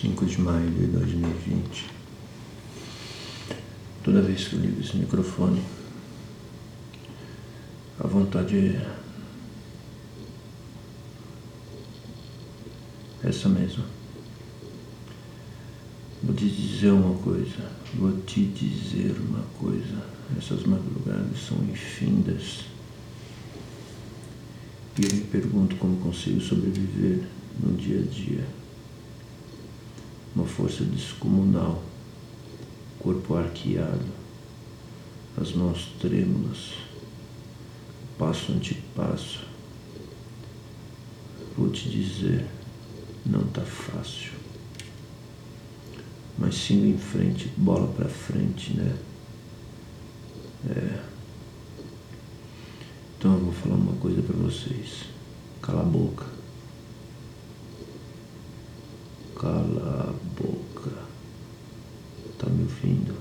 5 de maio de 2020. Toda vez que eu ligo esse microfone, a vontade é essa mesma. Vou te dizer uma coisa, vou te dizer uma coisa. Essas madrugadas são infindas. E eu me pergunto como consigo sobreviver no dia a dia. Uma força descomunal, corpo arqueado, as mãos trêmulas, passo ante passo. Vou te dizer, não tá fácil. Mas sigo em frente, bola pra frente, né? É. Então eu vou falar uma coisa para vocês. Cala a boca. Cala a boca. Tá me ouvindo?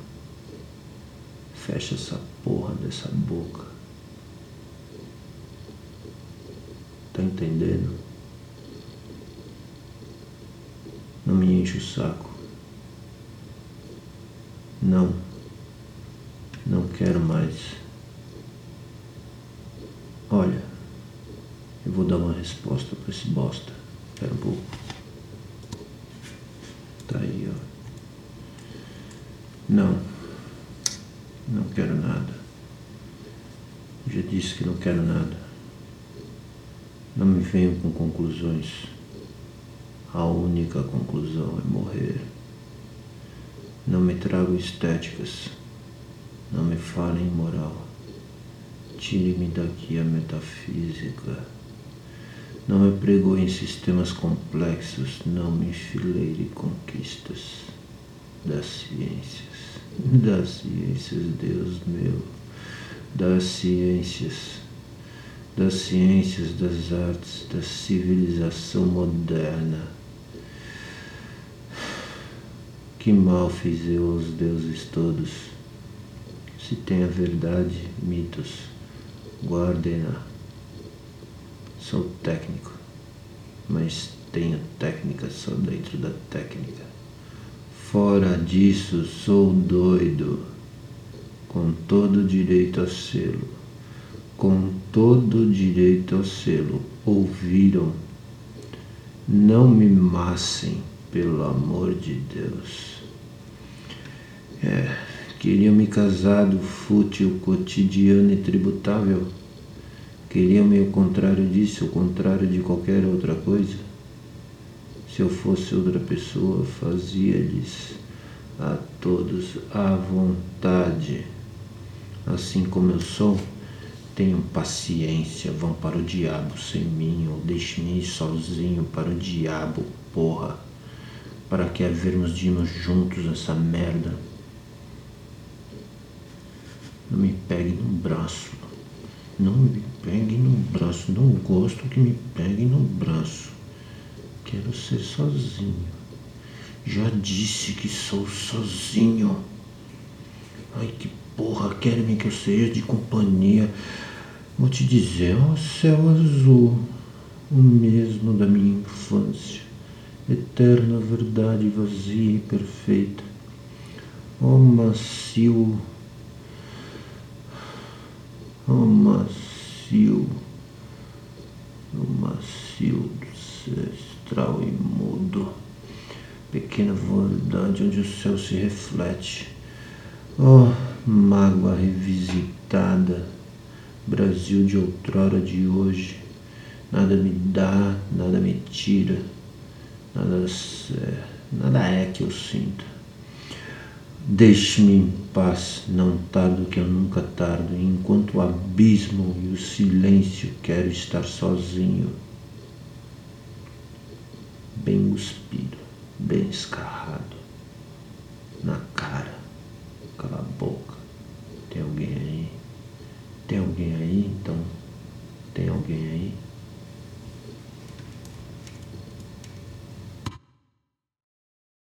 Fecha essa porra dessa boca. Tá entendendo? Não me enche o saco. Não. Não quero mais. Olha, eu vou dar uma resposta para esse bosta. Espera um pouco. Tá aí, ó. Não. Não quero nada. Já disse que não quero nada. Não me venham com conclusões. A única conclusão é morrer. Não me tragam estéticas. Não me falem em moral. Tire-me daqui a metafísica. Não me pregou em sistemas complexos, não me enfileire conquistas das ciências. Das ciências, Deus meu. Das ciências. Das ciências, das artes, da civilização moderna. Que mal fiz eu aos deuses todos. Se tem a verdade, mitos guardem-na. Sou técnico, mas tenho técnica só dentro da técnica. Fora disso, sou doido, com todo direito a selo, com todo direito a selo. Ouviram? Não me massem, pelo amor de Deus. É, Queriam-me casado, fútil, cotidiano e tributável? Queriam-me o contrário disso, o contrário de qualquer outra coisa? Se eu fosse outra pessoa, fazia-lhes a todos à vontade. Assim como eu sou, tenham paciência, vão para o diabo sem mim, ou deixem-me ir sozinho para o diabo, porra. Para que havermos de irmos juntos essa merda? Não me pegue no braço. Não me pegue no braço. Não gosto que me pegue no braço. Quero ser sozinho. Já disse que sou sozinho. Ai que porra, querem que eu seja de companhia. Vou te dizer, ó céu azul, o mesmo da minha infância, eterna verdade vazia e perfeita. Ó macio o macio, o macio ancestral e mudo, onde o céu se reflete. Oh, mágoa revisitada, Brasil de outrora de hoje, nada me dá, nada me tira, nada é, nada é que eu sinta. Deixe-me em paz, não tardo que eu nunca tardo, enquanto o abismo e o silêncio quero estar sozinho, bem cuspido, bem escarrado, na cara. Cala a boca. Tem alguém aí? Tem alguém